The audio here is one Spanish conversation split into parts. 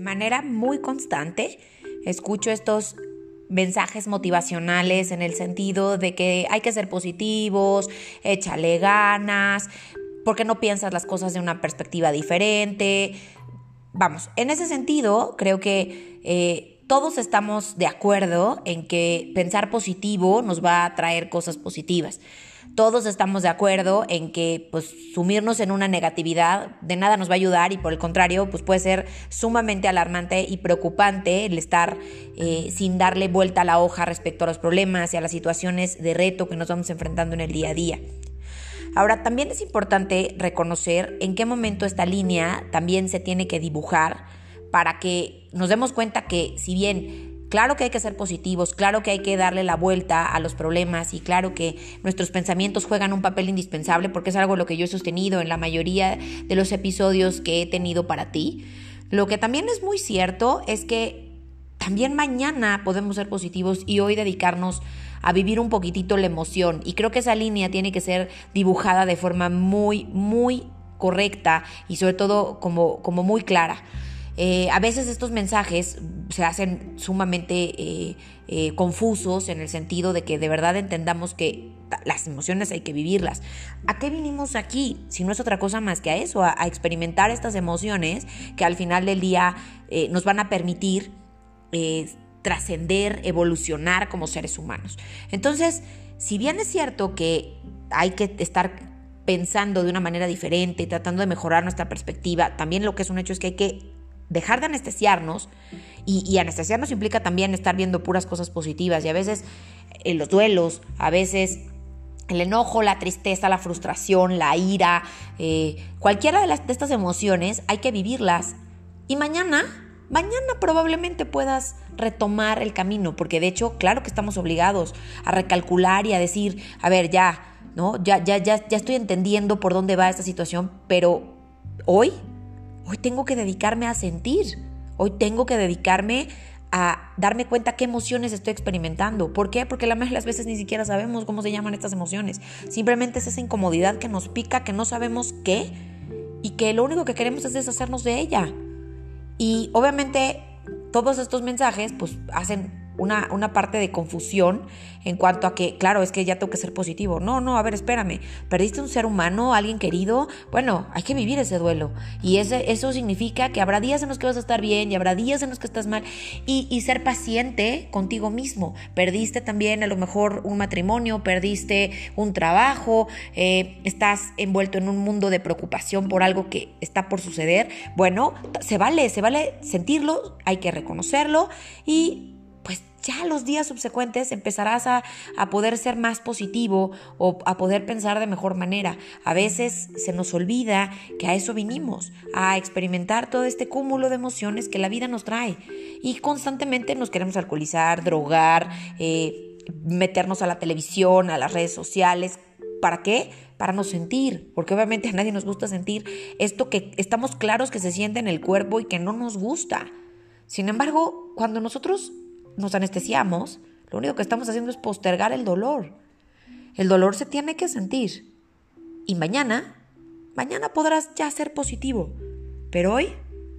manera muy constante escucho estos mensajes motivacionales en el sentido de que hay que ser positivos, échale ganas, porque no piensas las cosas de una perspectiva diferente. Vamos, en ese sentido, creo que eh, todos estamos de acuerdo en que pensar positivo nos va a traer cosas positivas todos estamos de acuerdo en que pues sumirnos en una negatividad de nada nos va a ayudar y por el contrario pues puede ser sumamente alarmante y preocupante el estar eh, sin darle vuelta a la hoja respecto a los problemas y a las situaciones de reto que nos vamos enfrentando en el día a día. Ahora, también es importante reconocer en qué momento esta línea también se tiene que dibujar para que nos demos cuenta que si bien Claro que hay que ser positivos, claro que hay que darle la vuelta a los problemas y claro que nuestros pensamientos juegan un papel indispensable porque es algo lo que yo he sostenido en la mayoría de los episodios que he tenido para ti. Lo que también es muy cierto es que también mañana podemos ser positivos y hoy dedicarnos a vivir un poquitito la emoción y creo que esa línea tiene que ser dibujada de forma muy, muy correcta y sobre todo como, como muy clara. Eh, a veces estos mensajes se hacen sumamente eh, eh, confusos en el sentido de que de verdad entendamos que las emociones hay que vivirlas. ¿A qué vinimos aquí? Si no es otra cosa más que a eso, a, experimentar estas emociones que al final del día nos van a permitir trascender, evolucionar como seres humanos. Entonces, si bien es cierto que hay que estar pensando de una manera diferente, tratando de mejorar nuestra perspectiva, también lo que es un hecho es que hay que dejar de anestesiarnos, y, anestesiarnos implica también estar viendo puras cosas positivas, y a veces eh, los duelos, a veces el enojo, la tristeza, la frustración, la ira, eh, cualquiera de, las, de estas emociones hay que vivirlas. Y mañana, mañana probablemente puedas retomar el camino, porque de hecho, claro que estamos obligados a recalcular y a decir, a ver, ya, ¿no? Ya, ya, ya, ya estoy entendiendo por dónde va esta situación, pero hoy Hoy tengo que dedicarme a sentir. Hoy tengo que dedicarme a darme cuenta qué emociones estoy experimentando. ¿Por qué? Porque la mayoría de las veces ni siquiera sabemos cómo se llaman estas emociones. Simplemente es esa incomodidad que nos pica, que no sabemos qué y que lo único que queremos es deshacernos de ella. Y obviamente todos estos mensajes pues hacen una, una, parte de confusión en cuanto a que, claro, es que ya tengo que ser positivo. No, no, a ver, espérame. ¿Perdiste un ser humano, alguien querido? Bueno, hay que vivir ese duelo. Y ese, eso significa que habrá días en los que vas a estar bien y habrá días en los que estás mal. Y, y ser paciente contigo mismo. Perdiste también a lo mejor un matrimonio, perdiste un trabajo, eh, estás envuelto en un mundo de preocupación por algo que está por suceder. Bueno, se vale, se vale sentirlo, hay que reconocerlo y ya los días subsecuentes empezarás a, poder ser más positivo o a poder pensar de mejor manera. A veces se nos olvida que a eso vinimos, a experimentar todo este cúmulo de emociones que la vida nos trae. Y constantemente nos queremos alcoholizar, drogar, eh, meternos a la televisión, a las redes sociales. ¿Para qué? Para no sentir, porque obviamente a nadie nos gusta sentir esto que estamos claros que se siente en el cuerpo y que no nos gusta. Sin embargo, cuando nosotros nos anestesiamos, lo único que estamos haciendo es postergar el dolor. El dolor se tiene que sentir. Y mañana, mañana podrás ya ser positivo. Pero hoy,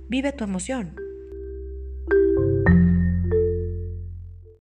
vive tu emoción.